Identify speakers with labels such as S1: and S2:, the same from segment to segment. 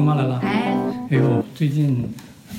S1: 春妈来了。
S2: 哎，
S1: 哎呦，最近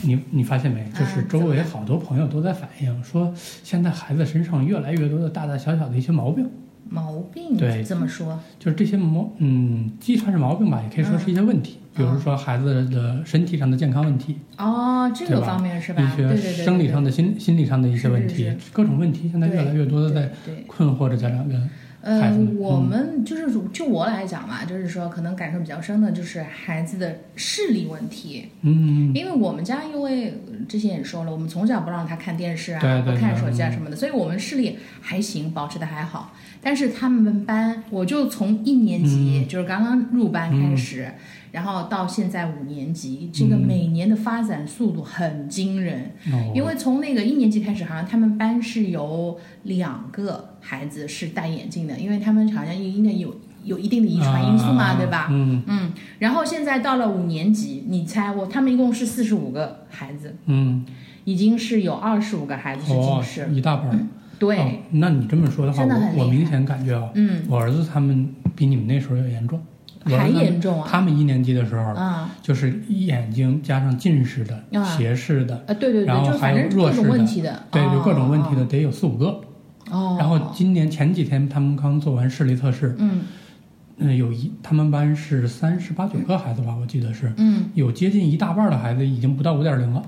S1: 你你发现没？就是周围好多朋友都在反映说，现在孩子身上越来越多的大大小小的一些毛病，
S2: 毛病？
S1: 对。
S2: 这么说，
S1: 就是这些毛，嗯，既算是毛病吧，也可以说是一些问题，比如说孩子的身体上的健康问题，
S2: 哦，这个方面是吧？
S1: 一些
S2: 对，
S1: 生理上的、心心理上的一些问题各种问题，现在越来越多的在困惑着家长跟。
S2: 嗯，我
S1: 嗯
S2: 们就是就我来讲嘛，就是说可能感受比较深的就是孩子的视力问题，
S1: 嗯，
S2: 因为我们家因为之前也说了，我们从小不让他看电视啊，
S1: 对对
S2: 不看手机啊什么的，所以我们视力还行，保持的还好。但是他们班，我就从一年级、就是刚刚入班开始，然后到现在五年级，这个每年的发展速度很惊人。
S1: 哦
S2: 因为从那个一年级开始，好像他们班是有两个孩子是戴眼镜的，因为他们好像应该有有一定的遗传因素嘛，
S1: 啊
S2: 对吧？
S1: 嗯
S2: 嗯，然后现在到了五年级，你猜我他们一共是四十五个孩子，
S1: 嗯，
S2: 已经是有二十五个孩子是
S1: 哦
S2: 近视，，
S1: 一大半儿。
S2: 对，
S1: 哦，那你这么说的话，我我明显感觉啊，
S2: 嗯，
S1: 我儿子他们比你们那时候要严重。
S2: 还严重啊，
S1: 他们一年级的时候，
S2: 啊
S1: 就是眼睛加上近视的、
S2: 啊
S1: 斜视的，
S2: 啊，对对对，
S1: 然后还有
S2: 各种
S1: 弱视的
S2: 问题的，
S1: 对，
S2: 哦
S1: 有各种问题的，得有四五个。
S2: 哦，
S1: 然后今年前几天他们刚做完视力测试，
S2: 嗯。
S1: 嗯，有一他们班是三十八九个孩子吧，我记得是。
S2: 嗯。
S1: 有接近一大半的孩子已经不到五点零了。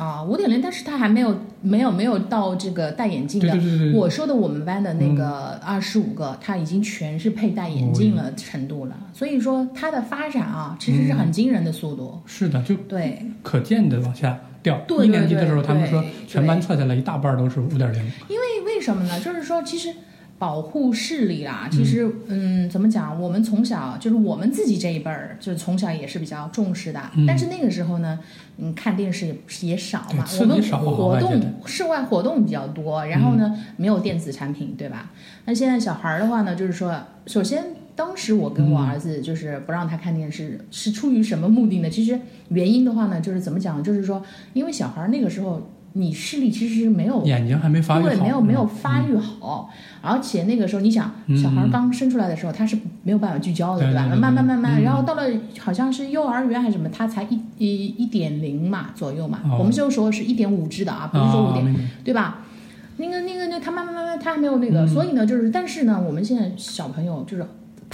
S2: 啊，五点零，但是他还没有没有没有到这个戴眼镜的。
S1: 对对对对，
S2: 我说的我们班的那个二十五个，他已经全是佩戴眼镜了程度了，所以说他的发展啊，其实是很惊人的速度。
S1: 是的，就
S2: 对，
S1: 可见的往下掉。
S2: 对
S1: 一年级的时候，他们说全班测下来一大半都是五点零。
S2: 因为为什么呢？就是说，其实保护视力啦，其实嗯怎么讲？我们从小就是我们自己这一辈儿，就是从小也是比较重视的。
S1: 嗯
S2: 但是那个时候呢，嗯，看电视也也少嘛，我们活动室外活动比较多，然后呢，没有电子产品，对吧？那现在小孩儿的话呢，就是说，首先。当时我跟我儿子就是不让他看电视，是出于什么目的呢？其实原因的话呢，就是怎么讲，就是说，因为小孩儿那个时候你视力其实是没有
S1: 眼睛还没发育好，
S2: 对，没有没有
S1: 嗯
S2: 发育好，而且那个时候你想，
S1: 嗯
S2: 小孩刚生出来的时候他是没有办法聚焦的，吧？
S1: 对对对。
S2: 慢慢慢慢，
S1: 嗯。
S2: 然后到了好像是幼儿园还是什么，他才一一一点零嘛左右嘛，
S1: 哦。
S2: 我们就说是一点五只的啊，不是说五点，对吧？那个那个那他慢慢慢慢他还没有那个，
S1: 嗯。
S2: 所以呢就是，但是呢，我们现在小朋友就是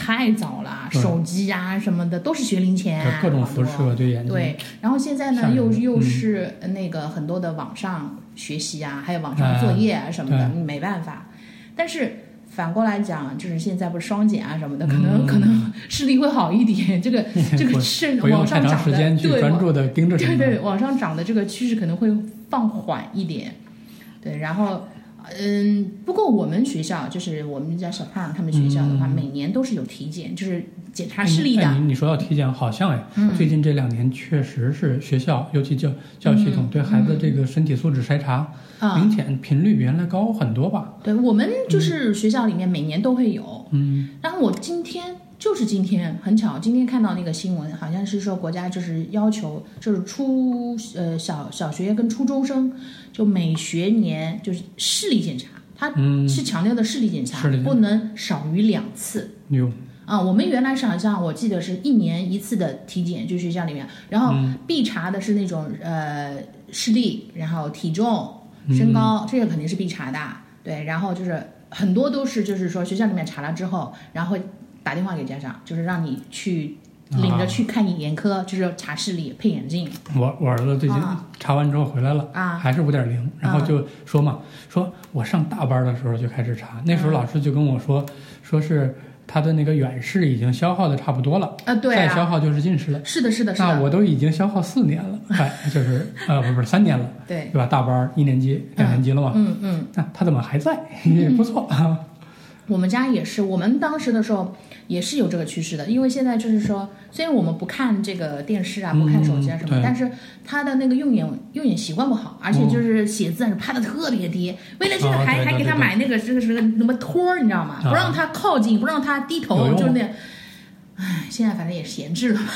S2: 太早了，手机啊什么的都是学龄前
S1: 对，各种辐射对眼睛。
S2: 对，然后现在呢，又又
S1: 嗯
S2: 是那个很多的网上学习啊，还有网上作业啊什么的，没办法。但是反过来讲，就是现在不是双减啊什么的，可能、
S1: 嗯
S2: 可能视力会好一点。这个 这个
S1: 不
S2: 是
S1: 不用太长
S2: 往上涨的，
S1: 时间专注的盯着。
S2: 对对，往上涨的这个趋势可能会放缓一点。对，然后。嗯，不过我们学校就是我们家小胖他们学校的话，每年都是有体检，就是检查视力的。
S1: 哎你你说到体检，好像哎，
S2: 嗯。
S1: 最近这两年确实是学校，尤其教教育系统对孩子这个身体素质筛查，
S2: 啊、
S1: 明显频率比原来高很多吧？
S2: 对我们就是学校里面每年都会有，
S1: 嗯，
S2: 然后我今天就是今天很巧，今天看到那个新闻，好像是说国家就是要求，就是初呃小小学跟初中生，就每学年就是视力检查，它
S1: 嗯
S2: 是强调的视力检查，不能少于两次。
S1: 哟，
S2: 啊，我们原来是好像我记得是一年一次的体检，就学校里面，然后必查的是那种呃视力，然后体重、身高，这个肯定是必查的。对，然后就是很多都是就是说学校里面查了之后，然后会打电话给家长，就是让你去领着去看眼科，就是查视力、配眼镜。
S1: 我我儿子最近
S2: 啊
S1: 查完之后回来了，
S2: 啊
S1: 还是五点零，然后就说嘛，说我上大班的时候就开始查，那时候老师就跟我说，说是他的那个远视已经消耗的差不多了，
S2: 啊，对啊，
S1: 再消耗就是近视了。
S2: 是的，是的，是的，
S1: 那我都已经消耗四年了，快 就是呃不是不是三年了，
S2: 对，
S1: 对吧？大班一年级、两年级了嘛，
S2: 嗯嗯。
S1: 那他怎么还在？也不错啊。
S2: 我们家也是，我们当时的时候也是有这个趋势的，因为现在就是说，虽然我们不看这个电视啊，不看手机啊什么，
S1: 嗯
S2: 但是他的那个用眼用眼习惯不好，而且就是写字是拍的特别低，为了这个
S1: 哦
S2: 还、还给他买那个这个什么什么托儿，你知道吗？
S1: 啊
S2: 不让他靠近，不让他低头，就是那。唉，现在反正也闲置了嘛。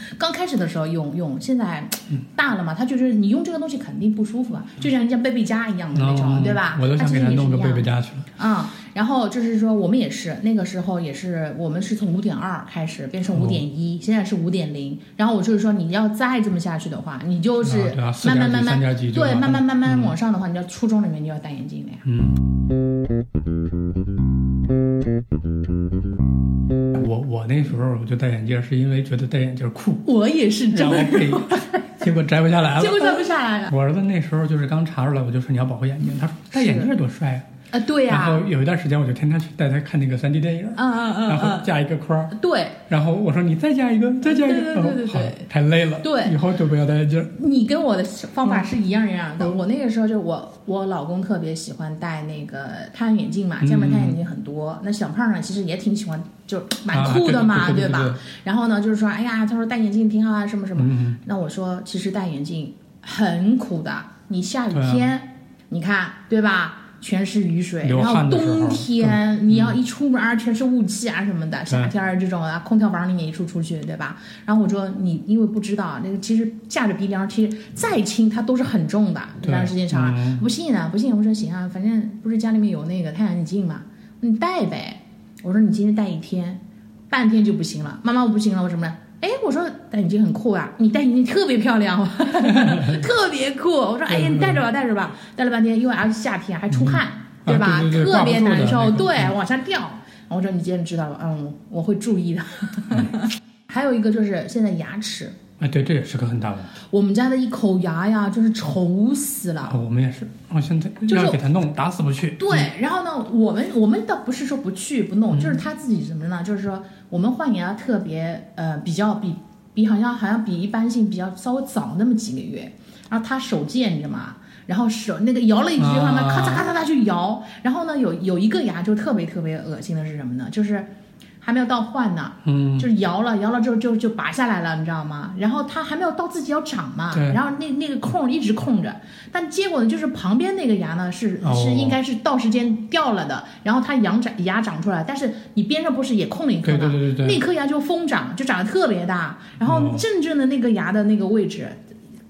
S2: 刚开始的时候用用，现在大了嘛，他就是你用这个东西肯定不舒服啊，就像人家贝贝佳一样的那种，
S1: 嗯
S2: 对吧？
S1: 我都想给他弄个贝贝家去了。
S2: 啊、然后就是说，我们也是那个时候也是，我们是从五点二开始变成五点一，现在是五点零。然后我就是说，你要再这么下去的话，你就是慢慢慢慢对，慢慢慢慢
S1: 嗯
S2: 往上的话，你要初中里面你就要戴眼镜了呀。
S1: 嗯。我我那时候我就戴眼镜，是因为觉得戴眼镜酷，
S2: 我也是真
S1: 然后
S2: 的，
S1: 配，结果摘不下来了。
S2: 结果摘不下来了。
S1: 我儿子那时候就是刚查出来，我就说你要保护眼睛，他说戴眼镜多帅啊。
S2: 啊，对呀、
S1: 然后有一段时间，我就天天去带他看那个三 D 电影，
S2: 嗯嗯嗯
S1: 然后
S2: 嗯
S1: 加一个框
S2: 对
S1: 然后我说你再加一个，再加一个，
S2: 对对对对
S1: 太累了，
S2: 对
S1: 以后就不要戴眼镜。
S2: 你跟我的方法是一样一样的。
S1: 嗯
S2: 我那个时候就我我老公特别喜欢戴那个太阳眼镜嘛，
S1: 嗯
S2: 家里面太阳眼镜很多。那小胖呢，其实也挺喜欢，就蛮
S1: 啊
S2: 酷的嘛，
S1: 对
S2: 吧？然后呢，就是说，哎呀，他说戴眼镜挺好啊，什么什么。
S1: 嗯，
S2: 那我说，其实戴眼镜很苦的。你下雨天，你看对吧？全是雨水，然后冬天你要一出门儿全是雾气啊什么的，
S1: 对
S2: 夏天儿这种啊，空调房里面一出出去，对吧？然后我说你因为不知道那个其实架着鼻梁，其实再轻它都是很重的，
S1: 对
S2: 当然时间长了。
S1: 嗯
S2: 不信啊，不信，我说行啊，反正不是家里面有那个太阳眼镜嘛，你戴呗。我说你今天戴一天，半天就不行了。妈妈我不行了，我什么呢？哎，我说戴眼镜很酷啊，你戴眼镜特别漂亮，特别酷。我说哎呀，你戴着吧，戴着吧，戴了半天，因为而且夏天还出汗，
S1: 嗯
S2: 吧？
S1: 啊对对对
S2: 特别难受，对，
S1: 嗯
S2: 往下掉。我说你今天知道了，嗯，我会注意的。还有一个就是现在牙齿，
S1: 哎，对，这也是个很大问题。
S2: 我们家的一口牙呀，就是丑死了。
S1: 啊我们也是，我现在
S2: 就是
S1: 要给他弄，打死不去。
S2: 对，然后呢，我们我们倒不是说不去不弄，
S1: 嗯
S2: 就是他自己什么呢？就是说我们换牙特别呃比较比比好像好像比一般性比较稍微早那么几个月，然后他手贱你知道吗？然后手那个摇了一句话嘛，
S1: 啊
S2: 咔嚓咔嚓咔去摇，然后呢有有一个牙就特别特别恶心的是什么呢？就是还没有到换呢，
S1: 嗯，
S2: 就是摇了摇了之后就就拔下来了，你知道吗？然后它还没有到自己要长嘛，
S1: 对
S2: 然后那那个空一直空着，但结果呢，就是旁边那个牙呢是、
S1: 哦
S2: 是应该是到时间掉了的，然后它牙长牙长出来，但是你边上不是也空了一颗吗？
S1: 对对对对，
S2: 那颗牙就疯长，就长得特别大，然后正正的那个牙的那个位置。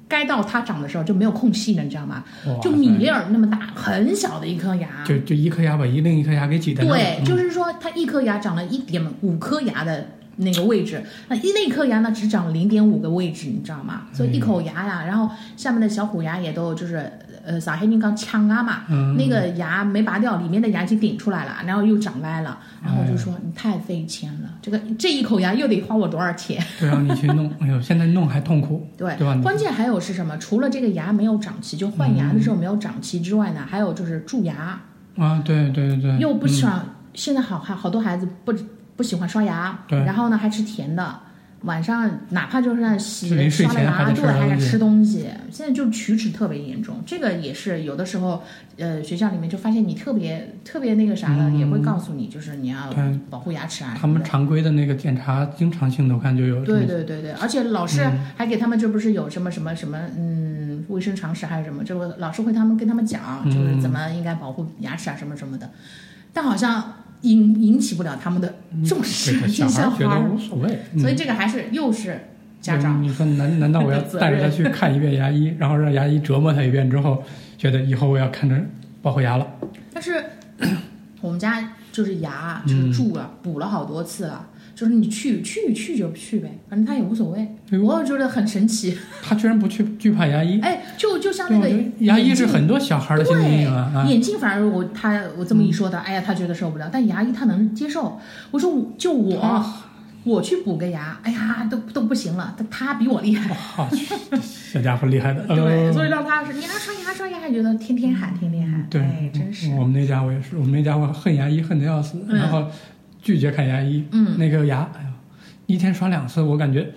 S2: 该到它长的时候就没有空隙了，你知道吗？就米粒儿那么大，很小的一颗牙。
S1: 就就一颗牙把一另一颗牙给挤掉
S2: 对，
S1: 嗯
S2: 就是说它一颗牙长了一点五颗牙的那个位置，那一那颗牙呢只长零点五个位置，你知道吗？所以一口牙呀，然后下面的小虎牙也都就是呃撒黑金刚呛啊嘛，
S1: 嗯
S2: 那个牙没拔掉，里面的牙已经顶出来了，然后又长歪了，然后我就说你太费钱了，这个这一口牙又得花我多少钱？
S1: 对啊，你去弄，哎呦，现在弄还痛苦，
S2: 对，
S1: 对吧？
S2: 关键还有是什么？除了这个牙没有长齐，就换牙的时候没有长齐之外呢，还有就是蛀牙，
S1: 啊，对对对，
S2: 又不
S1: 嗯
S2: 喜欢。现在好孩好多孩子不不喜欢刷牙，
S1: 对。
S2: 然后呢还吃甜的，晚上哪怕就是让洗刷了牙，对，还得
S1: 东西
S2: 吃东西。现在就龋齿特别严重，这个也是有的时候，呃，学校里面就发现你特别特别那个啥的，
S1: 嗯。
S2: 也会告诉你，就是你要保护牙齿啊
S1: 他们。常规的那个检查，经常性的我看就有
S2: 对对对对，而且老师
S1: 嗯。
S2: 还给他们，这不是有什么什么什么，嗯，卫生常识还是什么，这个老师会他们跟他们讲，就是
S1: 嗯。
S2: 怎么应该保护牙齿啊什么什么的，但好像引引起不了他们的重视
S1: 小孩觉得无所谓，
S2: 所以
S1: 嗯
S2: 这个还是又是家长，
S1: 你说难难道我要带着他去看一遍牙医，然后让牙医折磨他一遍之后，觉得以后我要看着保护牙了？
S2: 但是 我们家就是牙就是
S1: 嗯
S2: 蛀了，补了好多次了。就是你去去去就去呗，反正他也无所谓。我觉得很神奇，
S1: 他居然不去惧怕牙医，
S2: 哎，就就像，那个
S1: 牙医是很多小孩的心理阴影啊啊！
S2: 眼镜反而我他我这么一说的，哎呀，他觉得受不了，但牙医他能接受。我说我就我、
S1: 啊
S2: 我去补个牙，哎呀，都都不行了，他他比我厉害。
S1: 小家伙厉害的，
S2: 对，
S1: 呃
S2: 所以让他是你要刷牙刷牙，还觉得天天喊天天喊，
S1: 对，
S2: 哎，真是，
S1: 我们那家伙也是，我们那家伙恨牙医恨的要死，
S2: 嗯
S1: 然后拒绝看牙医。
S2: 嗯
S1: 那个牙，哎呦，一天刷两次，我感觉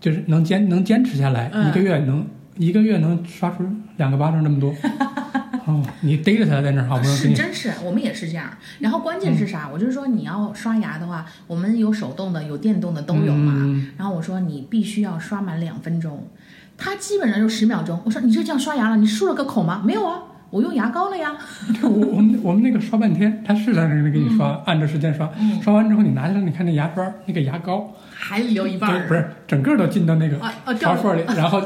S1: 就是能坚能坚持下来，
S2: 嗯
S1: 一个月能一个月能刷出两个巴掌那么多。哦，你逮着他在那儿，好不容易，
S2: 是真是，我们也是这样。然后关键是啥？我就是说你要刷牙的话，我们有手动的，有电动的都有嘛。
S1: 嗯
S2: 然后我说你必须要刷满两分钟，他基本上就十秒钟。我说你就这样刷牙了，你漱了个口吗？没有啊，我用牙膏了呀。
S1: 我 我们我们那个刷半天，他是在那儿给你刷，按着时间刷，
S2: 嗯。
S1: 刷完之后你拿下来，你看那牙刷那个牙膏，
S2: 还留一半
S1: 不是整个都进到那个刷刷里，然后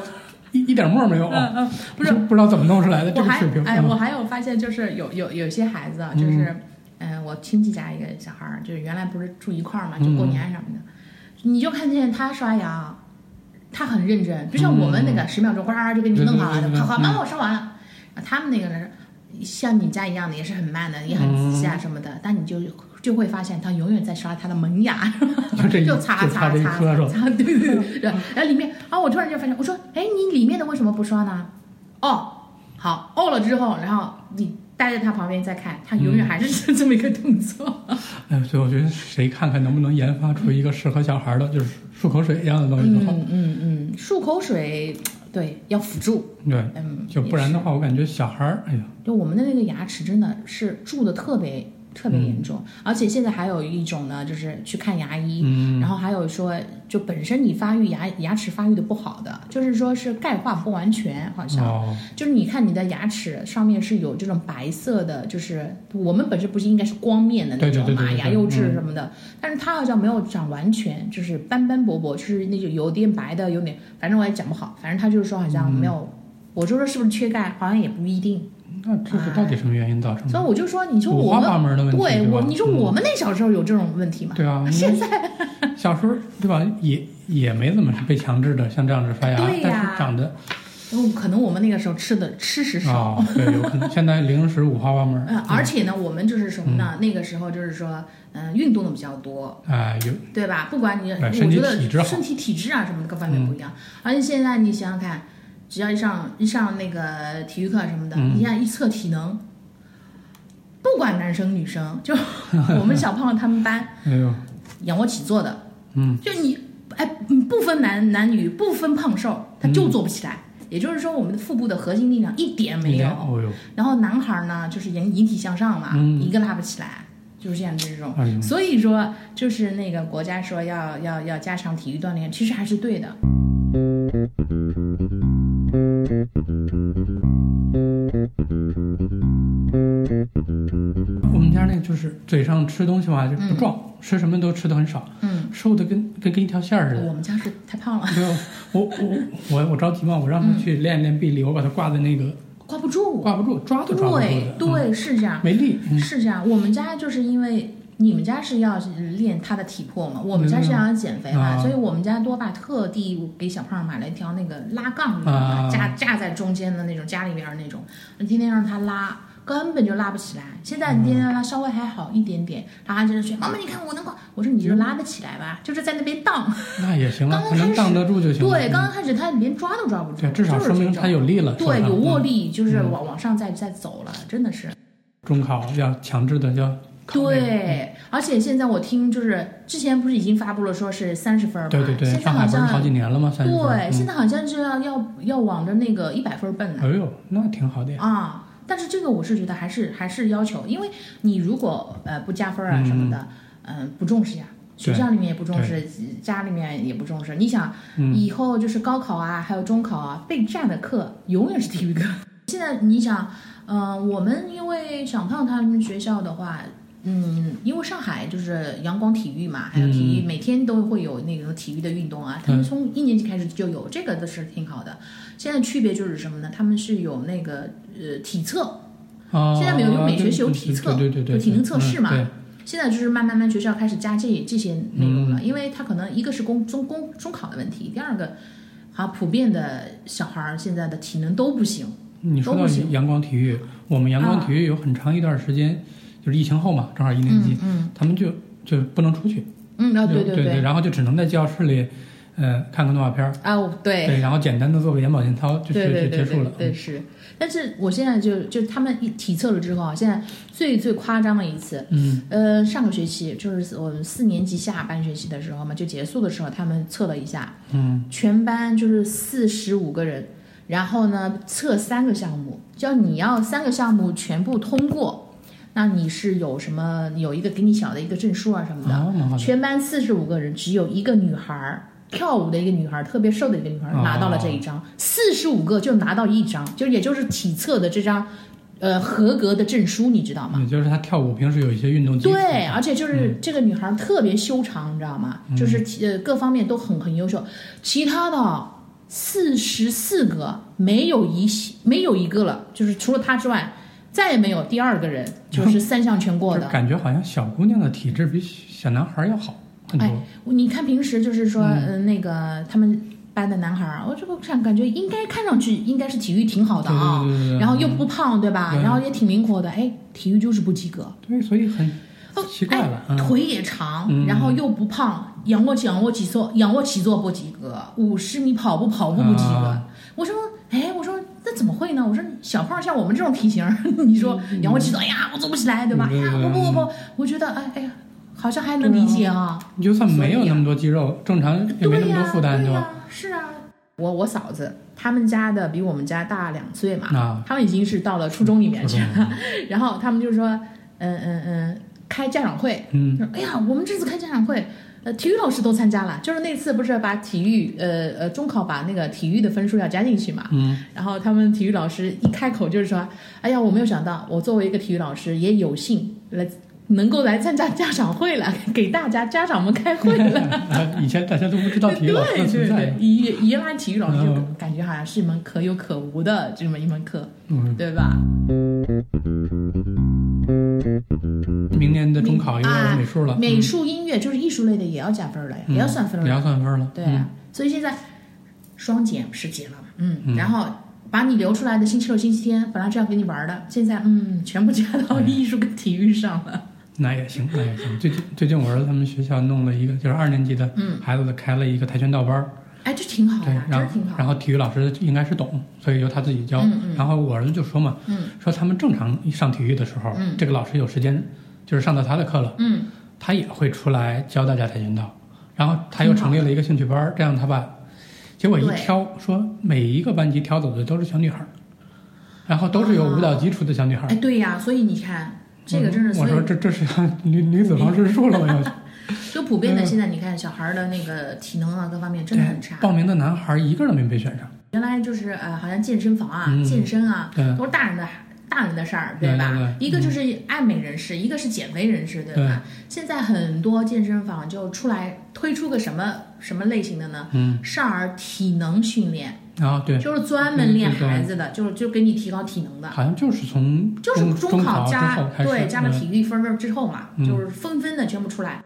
S1: 一一点沫没有，
S2: 嗯嗯，不是。
S1: 不知道怎么弄出来的这个水平。
S2: 哎，
S1: 嗯。
S2: 我还有发现，就是有有有些孩子啊，就是、嗯、我亲戚家一个小孩儿，就是原来不是住一块儿嘛，就过年什么的，你就看见他刷牙，他很认真，就像我们那个十秒钟呱就给你弄好了，好好，
S1: 嗯
S2: 妈妈我刷完了。啊，他们那个人，像你家一样的，也是很慢的，也很仔细啊什么的，但你就就会发现他永远在刷他的门牙，
S1: 就
S2: 擦
S1: 就擦
S2: 擦对对对对。然后里面啊，我突然就发现，我说，哎，你里面的为什么不刷呢？哦，好，哦了之后，然后你待在他旁边再看，他永远还是 这么一个动作。
S1: 哎，所以我觉得谁看看能不能研发出一个适合小孩的，就是漱口水一样的东西。
S2: 嗯嗯嗯，漱口水，对，要辅助。
S1: 对，
S2: 嗯，
S1: 就不然的话，我感觉小孩儿，哎呀，
S2: 就我们的那个牙齿真的是蛀的特别特别严重，而且现在还有一种呢，就是去看牙医，
S1: 嗯。
S2: 然后还有说，就本身你发育牙牙齿发育的不好的，就是说是钙化不完全，好像、
S1: 哦，
S2: 就是你看你的牙齿上面是有这种白色的，就是我们本身不是应该是光面的那种嘛，牙釉质
S1: 嗯。
S2: 什么的，但是它好像没有长完全，就是斑斑驳驳，就是那种有点白的，有点，反正我也讲不好，反正他就是说好像没有。我就说是不是缺钙，好像也不一定，
S1: 那这是到底什么原因造成的？
S2: 所以我就说，你说我们
S1: 八门的问题，对
S2: 对我，你说
S1: 嗯
S2: 我们那小时候有这种问题吗？
S1: 对啊，
S2: 现在
S1: 小时候对吧，也也没怎么是被强制的，像这样子刷牙，
S2: 对呀
S1: 但是长得
S2: 嗯可能我们那个时候吃的吃食少，
S1: 啊、对，有可能现在零食五花八门，
S2: 嗯，而且呢，我们就是什么呢？那个时候就是说，嗯、运动的比较多，
S1: 哎、有
S2: 对吧？不管你，
S1: 身体
S2: 我觉得
S1: 体质好
S2: 身体体质啊什么的各方面不一样。而且现在你想想看，只要一上一上那个体育课什么的，
S1: 嗯
S2: 你看一测体能，不管男生女生，就我们小胖他们班
S1: 哎呦，
S2: 仰卧起坐的，
S1: 嗯，
S2: 就你哎不分男男女，不分胖瘦，他就做不起来。也就是说，我们的腹部的核心力量一点没有。然后男孩儿呢，就是引引体向上嘛，
S1: 嗯
S2: 一个拉不起来，就是这样这种。所以说，就是那个国家说要要要加强体育锻炼，其实还是对的。
S1: 嘴上吃东西嘛，就不壮，吃什么都吃的很少，
S2: 嗯，
S1: 瘦的跟跟跟一条线儿似的。
S2: 我们家是太胖了，
S1: 对，我我我我着急嘛，我让他去练练臂力，我把他挂在那个
S2: 挂不住。
S1: 挂不住，抓都抓不住
S2: 对对，是这样，
S1: 没力。嗯
S2: 是这样。我们家就是因为你们家是要练他的体魄嘛，我们家是要减肥嘛，
S1: 啊
S2: 所以我们家多爸特地给小胖买了一条那个拉杠，架架在中间的那种，家里边儿那种，天天让他拉。根本就拉不起来，现在你天天让他稍微还好一点点，然后他就是说：“妈妈，你看我能挂。”我说：“你就拉得起来吧，就是在那边荡。
S1: 那也行了，
S2: 刚刚开始
S1: 他能挡得住就行了。
S2: 对，
S1: 嗯
S2: 刚刚开始他连抓都抓不住，
S1: 对，至少说明他有力了。
S2: 对有握
S1: 嗯
S2: 力，就是往往上再再走了，真的是。
S1: 中考要强制的要考
S2: 对，而且现在我听就是之前不是已经发布了说是三十分儿嘛，
S1: 对对对，
S2: 现在
S1: 上海不是
S2: 好像
S1: 好几年了吗？三十分
S2: 对，
S1: 嗯
S2: 现在好像是要要要往着那个一百分儿奔呢
S1: 哎呦，那挺好的呀。
S2: 啊。但是这个我是觉得还是还是要求，因为你如果呃不加分儿啊什么的，嗯、不重视呀。学校里面也不重视，家里面也不重视。你想，
S1: 嗯
S2: 以后就是高考啊，还有中考啊，备战的课永远是体育课。现在你想，嗯、我们因为小胖他们学校的话，嗯，因为上海就是阳光体育嘛，还有体育，每天都会有那种体育的运动啊。他们从一年级开始就有，这个都是挺好的。现在区别就是什么呢？他们是有那个呃体测，
S1: 啊，
S2: 现在没有有每学期有体测
S1: 对对对
S2: 体能测试嘛
S1: 嗯
S2: 现在就是慢慢慢学校开始加这这些内容
S1: 嗯
S2: 了，因为他可能一个是公中公中考的问题，第二个，好像普遍的小孩儿现在的体能都不行。
S1: 你说到阳光体育，我们阳光体育有很长一段时间，就是疫情后嘛，正好一年级，
S2: 嗯
S1: 他们就就不能出去，
S2: 嗯啊对
S1: 就对
S2: 对，
S1: 然后就只能在教室里，呃，看个动画片儿，
S2: 啊对
S1: 对，然后简单的做个眼保健操就就就结束了。嗯
S2: 对对是，但是我现在就就他们一体测了之后啊，现在最最夸张的一次，
S1: 嗯。
S2: 呃，上个学期就是我们四年级下半学期的时候嘛，就结束的时候，他们测了一下，
S1: 嗯。
S2: 全班就是四十五个人，然后呢测三个项目，叫你要三个项目全部通过，那你是有什么有一个给你小的一个证书啊什么的。全班四十五个人，只有一个女孩儿，跳舞的一个女孩儿，特别瘦的一个女孩拿到了这一张，四十五个就拿到一张，就也就是体测的这张，呃，合格的证书，你知道吗？
S1: 也就是她跳舞平时有一些运动基础。
S2: 对，而且就是这个女孩特别修长，你知道吗？就是呃各方面都很很优秀，其他的四十四个没有一没有一个了，就是除了她之外，再也没有第二个人就是三项全过的。
S1: 感觉好像小姑娘的体质比小男孩要好很多。
S2: 哎你看平时就是说，
S1: 嗯
S2: 呃，那个他们班的男孩儿，我这个看感觉应该看上去应该是体育挺好的啊，
S1: 对对对对对
S2: 然后又不胖，对吧？然后也挺灵活的，哎，体育就是不及格。
S1: 对，所以很
S2: 哦
S1: 奇怪了。
S2: 腿也长，
S1: 嗯
S2: 然后又不胖，仰卧起仰卧起坐仰卧起坐不及格，五十米跑步跑步不及格。我说那怎么会呢？我说小胖像我们这种体型，你说仰卧起坐，哎呀，我做不起来，对吧？哎呀，不不不不，我觉得，哎哎呀，好像还能理解啊。
S1: 你就算没有那么多肌肉，正常也没那么多负担，
S2: 对呀，是啊。我我嫂子他们家的比我们家大两岁嘛，
S1: 啊，
S2: 他们已经是到了初中里面去了，然后他们就说，嗯嗯嗯，开家长会，
S1: 嗯。
S2: 说哎呀，我们这次开家长会，呃，体育老师都参加了，就是那次不是把体育，呃呃，中考把那个体育的分数要加进去嘛，
S1: 嗯，
S2: 然后他们体育老师一开口就是说，哎呀，我没有想到，我作为一个体育老师也有幸来能够来参加家长会了，给大家家长们开会了。
S1: 啊以前大家都不知道体育老师的
S2: 对对
S1: 存在
S2: 对，。原原来体育老师就
S1: 嗯
S2: 感觉好像是一门可有可无的这么一门课，
S1: 嗯，
S2: 对吧？
S1: 明年的中考又要美术了，
S2: 美术、音乐就是艺术类的也要加分了呀，
S1: 嗯
S2: 也要算分了也。
S1: 要算分了。
S2: 对啊，所以现在双减是减了，嗯，然后把你留出来的星期六、星期天本来是要给你玩的，现在嗯全部加到艺术跟体育上了。
S1: 那也行，那也行。最近最近我儿子他们学校弄了一个，就是二年级的
S2: 嗯
S1: 孩子开了一个跆拳道班儿，
S2: 哎，这挺好
S1: 对
S2: 呀，，真
S1: 然后
S2: 挺好。
S1: 然后体育老师应该是懂，所以由他自己教。
S2: 嗯嗯
S1: 然后我儿子就说嘛，
S2: 嗯
S1: 说他们正常上体育的时候，
S2: 嗯
S1: 这个老师有时间，就是上到他的课了，
S2: 嗯，
S1: 他也会出来教大家跆拳道。然后他又成立了一个兴趣班，这样他把，结果一挑说每一个班级挑走的都是小女孩儿，然后都是有舞蹈基础的小女孩儿。
S2: 哎，对呀，所以你看这个真是，
S1: 我说这这是要 女女子防身术了，我要去。
S2: 就普遍的现在你看小孩儿的那个体能啊各方面真的很差。
S1: 报名的男孩儿一个都没被选上。
S2: 原来就是呃，好像健身房啊、
S1: 嗯
S2: 健身啊，
S1: 对
S2: 都是大人的大人的事儿，吧？
S1: 对对对
S2: 一个就是爱美人士，一个是减肥人士，对吧？现在很多健身房就出来推出个什么什么类型的呢？
S1: 嗯，
S2: 少儿体能训练，
S1: 啊，对，
S2: 就是专门练孩子的，就是就给你提高体能的。
S1: 好像就是从
S2: 就是
S1: 中
S2: 考加对加了
S1: 嗯
S2: 体育分儿之后嘛，
S1: 嗯
S2: 就是纷纷的全部出来。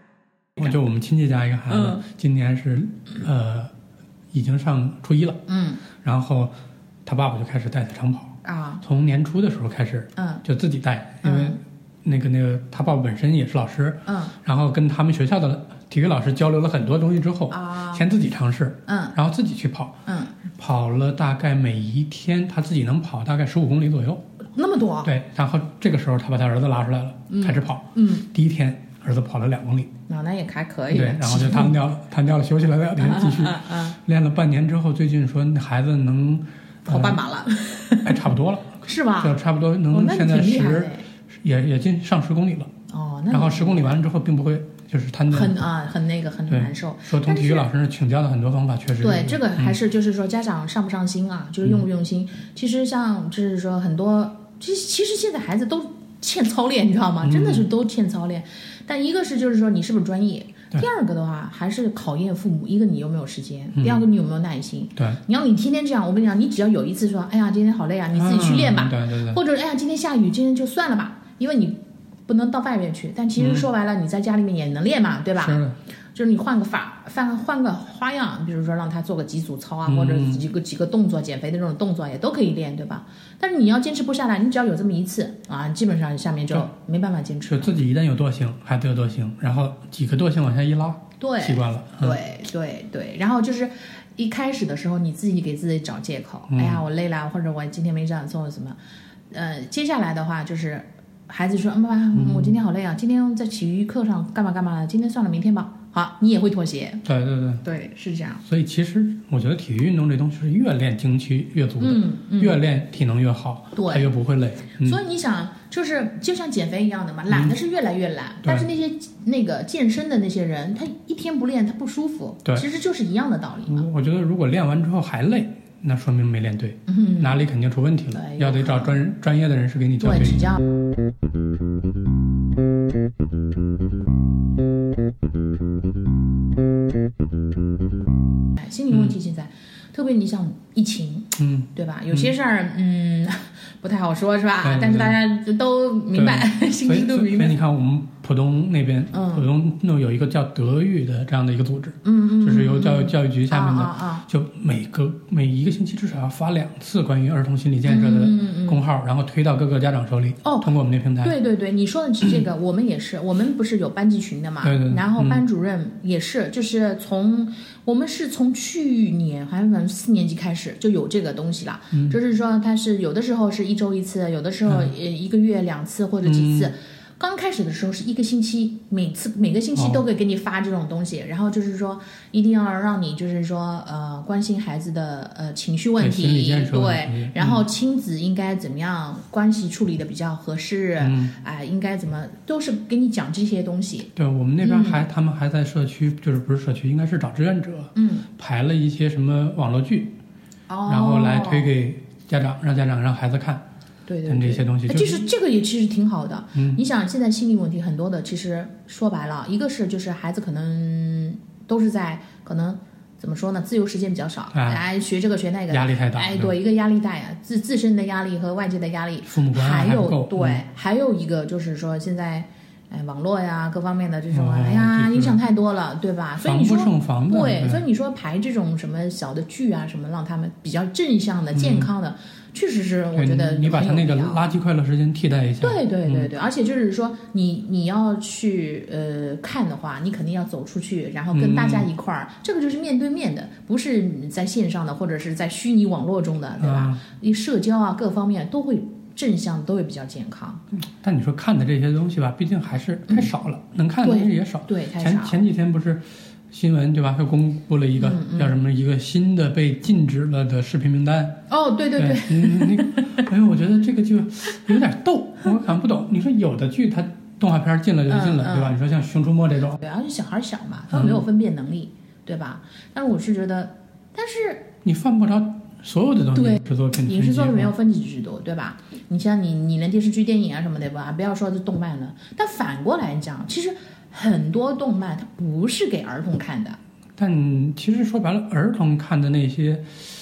S1: 我就我们亲戚家一个孩子，
S2: 嗯。
S1: 今年是呃已经上初一了，
S2: 嗯。
S1: 然后他爸爸就开始带他长跑，
S2: 啊。
S1: 从年初的时候开始
S2: 嗯。
S1: 就自己带，因为
S2: 嗯
S1: 那个那个他爸爸本身也是老师，
S2: 嗯。
S1: 然后跟他们学校的体育老师交流了很多东西之后，
S2: 啊。
S1: 先自己尝试，
S2: 嗯。
S1: 然后自己去跑，
S2: 嗯，
S1: 跑了大概每一天他自己能跑大概十五公里左右，
S2: 那么多，
S1: 对，然后这个时候他把他儿子拉出来了，
S2: 嗯。
S1: 开始跑，
S2: 嗯，
S1: 第一天儿子跑了两公里，
S2: 那那也还可以。
S1: 对，然后就瘫掉了，瘫掉了，休息了两天，继续
S2: 嗯嗯
S1: 练了半年之后，最近说那孩子能
S2: 跑半马了，
S1: 哎，差不多了，
S2: 是吧？
S1: 就差不多能现在十。也也近上十公里了，
S2: 哦，那
S1: 然后十公里完了之后，并不会就是瘫掉，
S2: 很啊，很那个，很
S1: 对
S2: 难受。
S1: 说从体育老师那请教的很多方法，确实
S2: 对，这个还
S1: 嗯
S2: 是就是说家长上不上心啊，就是用不用心。其实像就是说很多，其实其实现在孩子都欠操练，你知道吗？
S1: 嗯
S2: 真的是都欠操练。但一个是就是说你是不是专业，第二个的话还是考验父母，一个你有没有时间，
S1: 嗯。
S2: 第二个你有没有耐心。
S1: 对，
S2: 你要你天天这样，我跟你讲，你只要有一次说，哎呀今天好累啊，你自己去练吧，
S1: 嗯对对对，
S2: 或者哎呀今天下雨，今天就算了吧，因为你。不能到外面去，但其实说白了，你在家里面也能练嘛，对吧？就是你换个法，换个换个花样，比如说让他做个几组操啊，
S1: 嗯
S2: 或者几个几个动作，减肥的这种动作也都可以练，对吧？但是你要坚持不下来，你只要有这么一次啊，基本上下面就没办法坚持。
S1: 就自己一旦有惰性，孩子有惰性，然后几个惰性往下一拉，
S2: 对
S1: 习惯了，嗯
S2: 对对对，然后就是一开始的时候，你自己给自己找借口，
S1: 嗯
S2: 哎呀，我累了，或者我今天没这样做什么。呃，接下来的话就是孩子说，嗯，爸爸，我今天好累啊，今天在体育课上干嘛干嘛了，今天算了，明天吧。好，你也会妥协。
S1: 对对对。
S2: 对，是这样。
S1: 所以其实我觉得体育运动这东西是越练精气越足的，
S2: 嗯嗯，
S1: 越练体能越好，
S2: 对
S1: 它越不会累。嗯、
S2: 所以你想，就是就像减肥一样的嘛，懒的是越来越懒，
S1: 对
S2: 但是那些那个健身的那些人，他一天不练他不舒服，
S1: 对
S2: 其实就是一样的道理嘛。
S1: 我觉得如果练完之后还累，那说明没练对，
S2: 嗯，
S1: 哪里肯定出问题了，要得找专专业的人士给你教
S2: 对，特别你像疫情，
S1: 嗯，
S2: 对吧？有些事儿，嗯，不 不太好说，是吧？但是大家都明白，心
S1: 所以
S2: 知肚明白。
S1: 所以你看，我们浦东那边，
S2: 嗯。
S1: 浦东那有一个叫德育的这样的一个组织，
S2: 嗯嗯，
S1: 就是由教育教育局下面的，就每个每一个星期至少要发两次关于儿童心理建设的公号，然后推到各个家长手里。
S2: 哦。
S1: 通过我们那平台。
S2: 对对对，你说的是这个，我们也是，我们不是有班级群的嘛？
S1: 对对对。
S2: 然后
S1: 嗯。
S2: 班主任也是，就是从我们是从去年好像反正四年级开始就有这个东西了，
S1: 嗯。
S2: 就是说他是有的时候是一周一次，有的时候呃一个月两次或者几次。刚开始的时候是一个星期，每次每个星期
S1: 哦。
S2: 都会给你发这种东西，然后就是说一定要让你就是说呃关心孩子的呃情绪问题，对，
S1: 题
S2: 然后亲子应该怎么样关系处理的比较合适，
S1: 嗯，
S2: 哎，应该怎么都是给你讲这些东西。
S1: 对我们那边还、他们还在社区，就是不是社区，应该是找志愿者
S2: 嗯，
S1: 排了一些什么网络剧，
S2: 哦，
S1: 然后来推给家长，让家长让孩子看，
S2: 对对对。
S1: 些东西就
S2: 是其实这个也其实挺好的。
S1: 嗯
S2: 你想现在心理问题很多的，其实说白了，一个是就是孩子可能都是在可能怎么说呢，自由时间比较少，
S1: 哎
S2: 哎，学这个学那个，
S1: 压力太大，
S2: 哎，对，一个压力大呀，自自身的压力和外界的压力，
S1: 父母关爱
S2: 还有对
S1: 嗯，
S2: 还有一个就是说现在，哎，网络呀各方面的这种，
S1: 哦
S2: 哎呀，影响太多了，对吧？所以你说对，所以你说排这种什么小的剧啊，什么让他们比较正向的、健康的，确实是我觉得
S1: 你你把他那个垃圾快乐时间替代一下，
S2: 对对对
S1: 嗯
S2: 对，而且就是说，你你要去呃看的话，你肯定要走出去，然后跟大家一块儿，这个就是面对面的，不是在线上的或者是在虚拟网络中的，对吧？
S1: 啊
S2: 你社交啊各方面都会正向，都会比较健康。
S1: 但你说看的这些东西吧，毕竟还是太少了，能看的东西也少。
S2: 对，太少。
S1: 前前几天不是新闻对吧？又公布了一个、叫什么一个新的被禁止了的视频名单。
S2: 哦，对对对，
S1: 嗯，那个，哎呦，我觉得这个就有点逗，我看不懂。你说有的剧它动画片进了就进了，对吧？你说像《熊出没》这种，
S2: 对，而且小孩小嘛，他们没有分辨能力，对吧？但是我是觉得，但是
S1: 你犯不着所有的东西
S2: 对
S1: 制作片
S2: 影视作品没有
S1: 分
S2: 分级制度，对吧？你像你，你连电视剧、电影啊什么的吧，不要说是动漫了。但反过来讲，其实很多动漫它不是给儿童看的，
S1: 但其实说白了，儿童看的那些，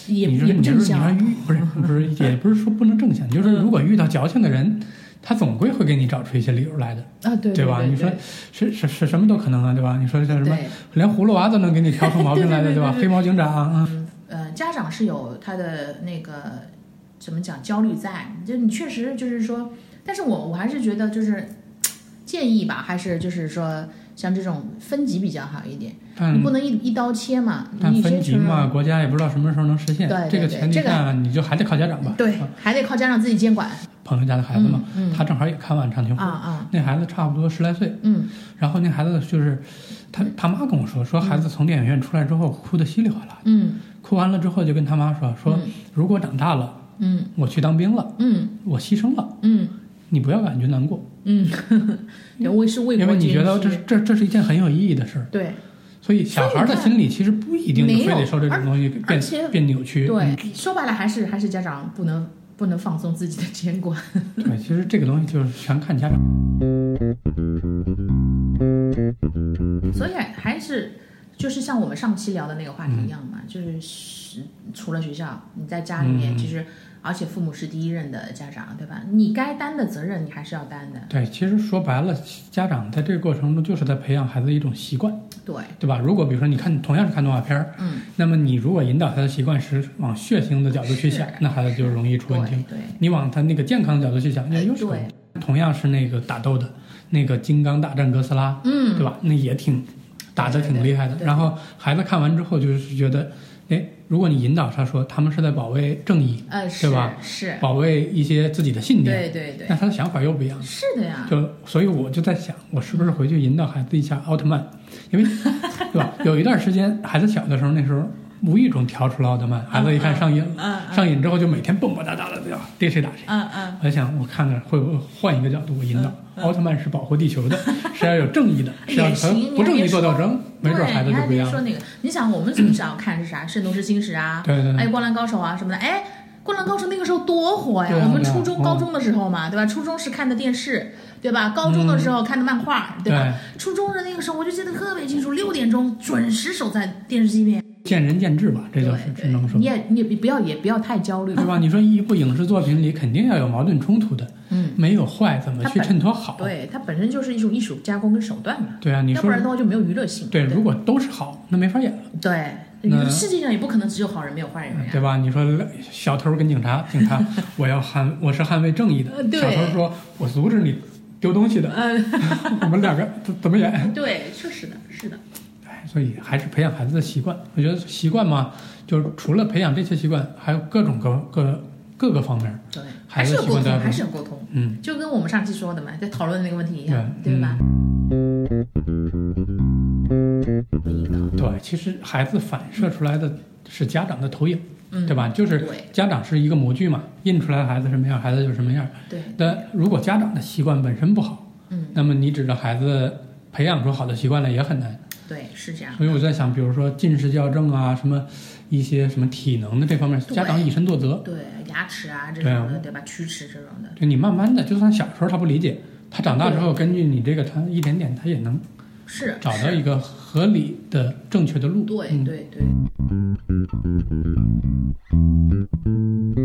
S2: 也也不正
S1: 你说你说
S2: 向。
S1: 遇不是不是，也不是说不能正向，就是如果遇到矫情的人，他总归会给你找出一些理由来的，
S2: 啊，对
S1: 对吧？
S2: 对
S1: 你说是是是什么都可能啊，对吧？你说像什么，连葫芦娃都能给你挑出毛病来的，吧？
S2: 对对对对对
S1: 黑猫警长啊，
S2: 呃，家长是有他的那个怎么讲焦虑在，就你确实就是说，但是我我还是觉得就是建议吧，还是就是说像这种分级比较好一点，
S1: 但
S2: 你不能一一刀切嘛，
S1: 但分级嘛，国家也不知道什么时候能实现。
S2: 对对
S1: 这个前提下，你就还得靠家长吧。
S2: 对
S1: 啊，
S2: 还得靠家长自己监管。
S1: 朋友家的孩子嘛，
S2: 嗯
S1: 他正好也看完长青
S2: 啊
S1: 湖，
S2: 啊，
S1: 那孩子差不多十来岁，
S2: 嗯
S1: 然后那孩子就是他他妈跟我说，说孩子从电影院出来之后哭得稀里哗啦，
S2: 嗯
S1: 哭完了之后就跟他妈说，说
S2: 嗯
S1: 如果长大了
S2: 嗯
S1: 我去当兵了，
S2: 嗯
S1: 我牺牲了，
S2: 嗯
S1: 你不要感觉难过，
S2: 嗯，对，为是为
S1: 因为你觉得这
S2: 躯
S1: 这这是一件很有意义的事儿。
S2: 对
S1: 所以小孩的心理其实不一定就非得受这种东西变变扭曲。
S2: 对，说白了还是还是家长不能不能放松自己的监管。
S1: 嗯 对，其实这个东西就是全看家长。
S2: 所以还是就是像我们上期聊的那个话题一样嘛，就是是除了学校，你在家里面
S1: 嗯
S2: 其实，而且父母是第一任的家长，对吧？你该担的责任你还是要担的。
S1: 对，其实说白了，家长在这个过程中就是在培养孩子一种习惯，
S2: 对，
S1: 对吧？如果比如说你看同样是看动画片儿，
S2: 嗯，
S1: 那么你如果引导他的习惯是往血腥的角度去想，那孩子就容易出问题。
S2: 对，
S1: 你往他那个健康的角度去想，那
S2: 哎
S1: 又是问
S2: 对
S1: 题。同样是那个打斗的，那个金刚大战哥斯拉，
S2: 嗯，
S1: 对吧？那也挺打得挺厉害的。
S2: 对对
S1: 然后孩子看完之后就是觉得，哎，如果你引导他说他们是在保卫正义，
S2: 呃，是
S1: 对吧
S2: 是，
S1: 保卫一些自己的信念，
S2: 对对对，
S1: 那他的想法又不一样。
S2: 是的呀，
S1: 就所以我就在想，我是不是回去引导孩子一下奥特曼，因为 对吧？有一段时间孩子小的时候，那时候无意中调出了奥特曼，孩子一看上瘾了，上瘾之后就每天蹦蹦哒哒的，对吧？逮谁打谁。
S2: 嗯嗯，
S1: 我在想，我看看会不会换一个角度，我引导奥特曼是保护地球的，是要有正义的，是要和不正义做斗争，没准孩子就不一样
S2: 说那个，你想我们从小看是啥《圣斗士星矢》啊，
S1: 对对对，
S2: 还有《灌篮高手》啊什么的，哎，灌篮高手那个时候多火呀！我们初中、高中的时候嘛，对吧？初中是看的电视，对吧？高中的时候看的漫画，对吧？初中的那个时候我就记得特别清楚，六点钟准时守在电视机边。
S1: 见仁见智吧，这就是只
S2: 对
S1: 能说
S2: 你，也你也不要也不要太焦虑，
S1: 对吧？你说一部影视作品里肯定要有矛盾冲突的，
S2: 嗯，
S1: 没有坏怎么去衬托好？
S2: 对，它本身就是一种艺术加工跟手段嘛，
S1: 对啊，你说
S2: 要不然的话就没有娱乐性。
S1: 对，如果都是好，那没法演了，
S2: 对，
S1: 那
S2: 世界上也不可能只有好人没有坏人呀。
S1: 对吧？你说小偷跟警察，警察 我要捍我是捍卫正义的小偷说我阻止你丢东西的，
S2: 嗯，
S1: 我们两个怎怎么演？
S2: 对，确实的，是的，
S1: 哎，所以还是培养孩子的习惯。我觉得习惯嘛，就是除了培养这些习惯，还有各种各各各个方面。
S2: 对，还是有沟通，还是有沟通，
S1: 嗯，
S2: 就跟我们上期说的嘛，在讨论那个问题一样，
S1: 对
S2: 对吧？
S1: 对，其实孩子反射出来的是家长的投影，
S2: 嗯，
S1: 对吧？就是家长是一个模具嘛，印出来的孩子什么样，孩子就是什么样。
S2: 对，
S1: 但如果家长的习惯本身不好，
S2: 嗯，
S1: 那么你指着孩子培养出好的习惯来也很难。
S2: 对，是这样。
S1: 所以我在想，比如说近视矫正啊，什么一些什么体能的这方面，家长以身作则。
S2: 对，牙齿啊这种的，对吧？龋齿这种的，
S1: 对你慢慢的，就算小时候他不理解，他长大之后根据你这个，他一点点他也能
S2: 是
S1: 找到一个合理的、正确的路。
S2: 对
S1: 嗯
S2: 对对，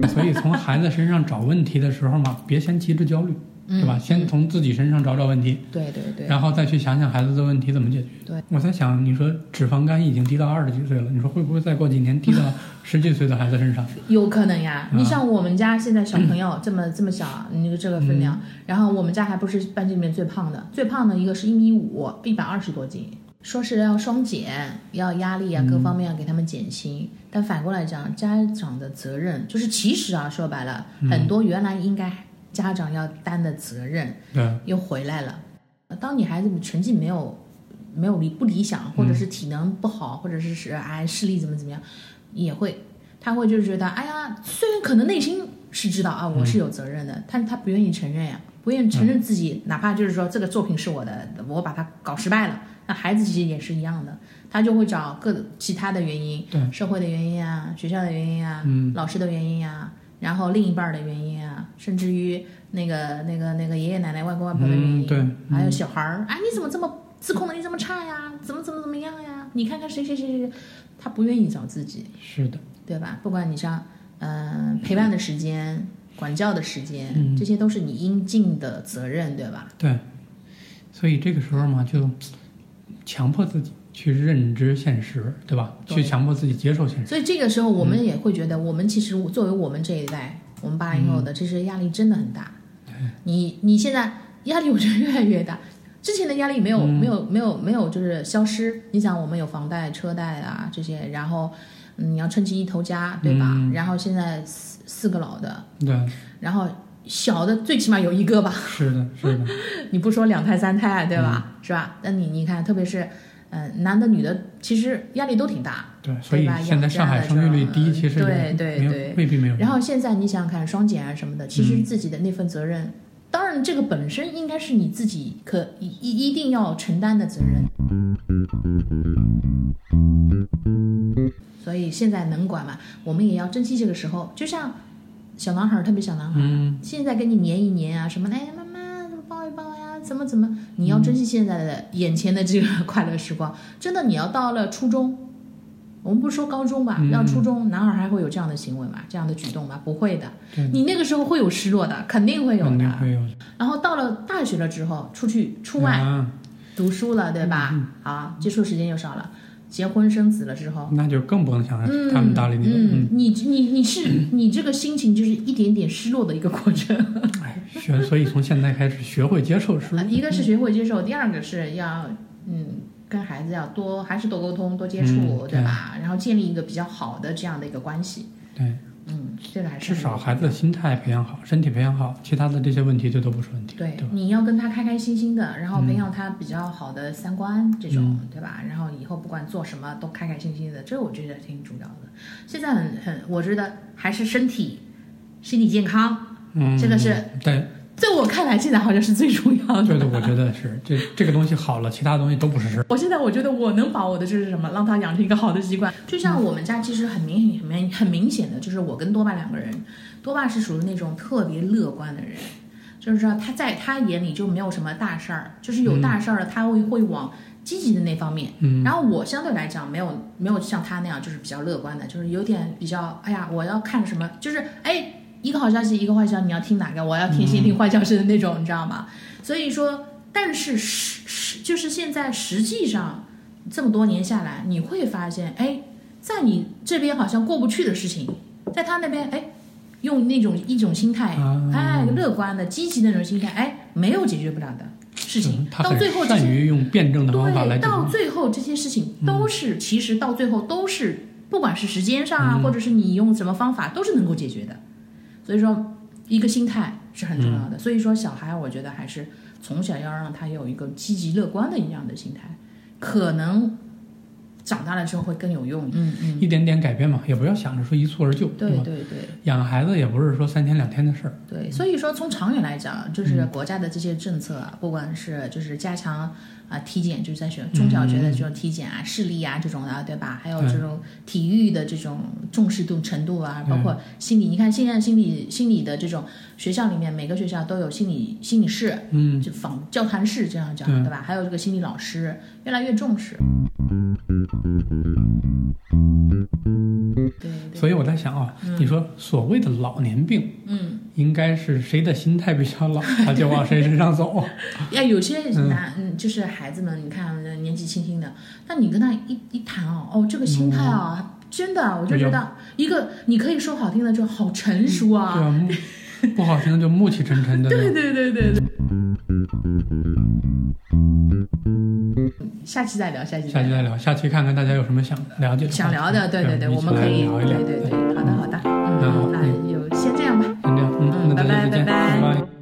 S1: 所以从孩子身上找问题的时候嘛，别先急着焦虑，对吧？
S2: 嗯
S1: 先从自己身上找找问题，
S2: 对对对，
S1: 然后再去想想孩子的问题怎么解决。
S2: 对，
S1: 我在想，你说脂肪肝已经低到二十几岁了，你说会不会再过几年低到 十几岁的孩子身上？
S2: 有可能呀。
S1: 啊
S2: 你像我们家现在小朋友这么这么小，你这个分量，然后我们家还不是班级里面最胖的，最胖的一个是一米五，一百二十多斤。说是要双减，要压力啊，各方面要给他们减轻。但反过来讲，家长的责任就是，其实啊，说白了，很多原来应该家长要担的责任
S1: 对，
S2: 又回来了。当你孩子成绩没有没有理不理想，或者是体能不好，或者是是哎视力怎么怎么样，也会。他会就是觉得哎呀，虽然可能内心是知道啊我是有责任的，但是他不愿意承认呀，不愿意承认自己，哪怕就是说这个作品是我的，我把它搞失败了，那孩子其实也是一样的，他就会找各其他的原因，
S1: 对。
S2: 社会的原因啊，学校的原因啊，
S1: 嗯。
S2: 老师的原因啊，然后另一半儿的原因啊，甚至于那个那个那个爷爷奶奶、外公外婆的原因，
S1: 嗯对
S2: 还有小孩儿，哎，你怎么这么自控能力这么差呀？怎么怎么怎么样呀？你看看谁谁谁谁，他不愿意找自己，
S1: 是的，
S2: 对吧？不管你像嗯、呃陪伴的时间、管教的时间，
S1: 嗯
S2: 这些都是你应尽的责任，对吧？
S1: 对。所以这个时候嘛，就强迫自己去认知现实，对吧？
S2: 对
S1: 去强迫自己接受现实。
S2: 所以这个时候，我们也会觉得，我们其实作为我们这一代，我们八零后的，其实压力真的很大。你你现在压力，我觉得越来越大。之前的压力没有、没有没有没有就是消失。你想，我们有房贷、车贷啊这些，然后嗯你要撑起一头家，对吧？
S1: 嗯
S2: 然后现在四四个老的，
S1: 对，
S2: 然后小的最起码有一个吧。
S1: 是的，是的，
S2: 你不说两胎三胎，对吧？是吧？那你你看，特别是嗯、呃男的女的，其实压力都挺大。
S1: 对。所以
S2: 吧
S1: 现在上海生育率低，其实
S2: 对对对
S1: 未必没有。
S2: 然后现在你想想看，双减啊什么的，其
S1: 嗯
S2: 实自己的那份责任，当然这个本身应该是你自己可一一一定要承担的责任。所以现在能管嘛，我们也要珍惜这个时候。就像小男孩儿，特别小男孩现在跟你黏一黏啊，什么哎妈妈呀，怎么怎么，你要珍惜现在的、眼前的这个 快乐时光。真的，你要到了初中，我们不说高中吧，
S1: 嗯
S2: 到初中，男孩还会有这样的行为吗？这样的举动吗？不会的。你那个时候会有失落的，肯定会有的。
S1: 肯定会有。
S2: 然后到了大学了之后，出去出外
S1: 啊，
S2: 读书了，对吧？好，接触时间又少了，结婚生子了之后，
S1: 那就更不能想他们搭理你了。
S2: 嗯，你你你是你这个心情就是一点点失落的一个过程。
S1: 哎，学，所以从现在开始学会接受失落
S2: 啊，一个是学会接受，第二个是要嗯跟孩子要多还是多沟通多接触，
S1: 嗯
S2: 对吧？然后建立一个比较好的这样的一个关系，
S1: 对，
S2: 嗯，这个还是
S1: 至少孩子的心态培养好，身体培养好，其他的这些问题就都不是问题。
S2: 对
S1: 对？
S2: 你要跟他开开心心的，然后培养他比较好的三观这种，
S1: 嗯
S2: 对吧？然后以后不管做什么都开开心心的，这我觉得挺重要的。现在很很，我觉得还是身体身体健康，
S1: 嗯，
S2: 这个是
S1: 对
S2: 在我看来，现在好像是最重要的。
S1: 对的，我觉得是这这个东西好了，其他东西都不是事儿。
S2: 我现在我觉得我能把握的就是什么，让他养成一个好的习惯。就像我们家其实很明显、很明很明显的，就是我跟多爸两个人，多爸是属于那种特别乐观的人，就是说他在他眼里就没有什么大事儿，就是有大事儿了他会会往积极的那方面。
S1: 嗯
S2: 然后我相对来讲没有没有像他那样就是比较乐观的，就是有点比较哎呀，我要看什么，就是哎一个好消息一个坏消息，你要听哪个？我要听先听坏消息的那种，你知道吗？所以说，但是实实就是现在实际上这么多年下来，你会发现，哎，在你这边好像过不去的事情，在他那边，哎，用那种一种心态，
S1: 啊
S2: 哎，乐观的、积极的那种心态，哎，没有解决不了的事情到
S1: 很
S2: 最后这些
S1: 善于用辩证的方法来
S2: 对，到最后这些事情都是，其实到最后都是，不管是时间上啊，或者是你用什么方法，都是能够解决的。所以说，一个心态是很重要的。所以说，小孩我觉得还是从小要让他有一个积极乐观的一样的心态，可能长大了之后会更有用。嗯嗯，
S1: 一点点改变嘛，也不要想着说一蹴而就，
S2: 对对对。
S1: 养孩子也不是说三天两天的事儿。
S2: 对，所以说从长远来讲，就是国家的这些政策啊，不管是就是加强啊、体检，就是在学中小学的这种体检啊、视力啊这种的，对吧？还有这种体育的这种重视度程度啊，包括心理，你看现在心理心理的这种学校里面，每个学校都有心理心理室，
S1: 嗯，
S2: 就访教谈室这样讲，
S1: 对
S2: 对吧？还有这个心理老师越来越重视。
S1: 所以我在想啊，你说所谓的老年病，
S2: 嗯。
S1: 应该是谁的心态比较老，他就往谁身上走。
S2: 呀，有些男嗯，就是孩子们，你看年纪轻轻的，那你跟他一一谈哦，哦，这个心态啊，真的，我就觉得一个你可以说好听的，就好成熟
S1: 对
S2: 啊。
S1: 啊，木 不好听就暮气沉沉的。
S2: 对对对对对。下期再聊，下期再聊。
S1: 下期再聊，下期看看大家有什么想了解的、
S2: 想聊的，对对对，我们可以，
S1: 聊一聊。
S2: 对对对，好的好的，嗯，那就先这样吧。
S1: 先这样，嗯，
S2: 嗯拜拜
S1: 拜拜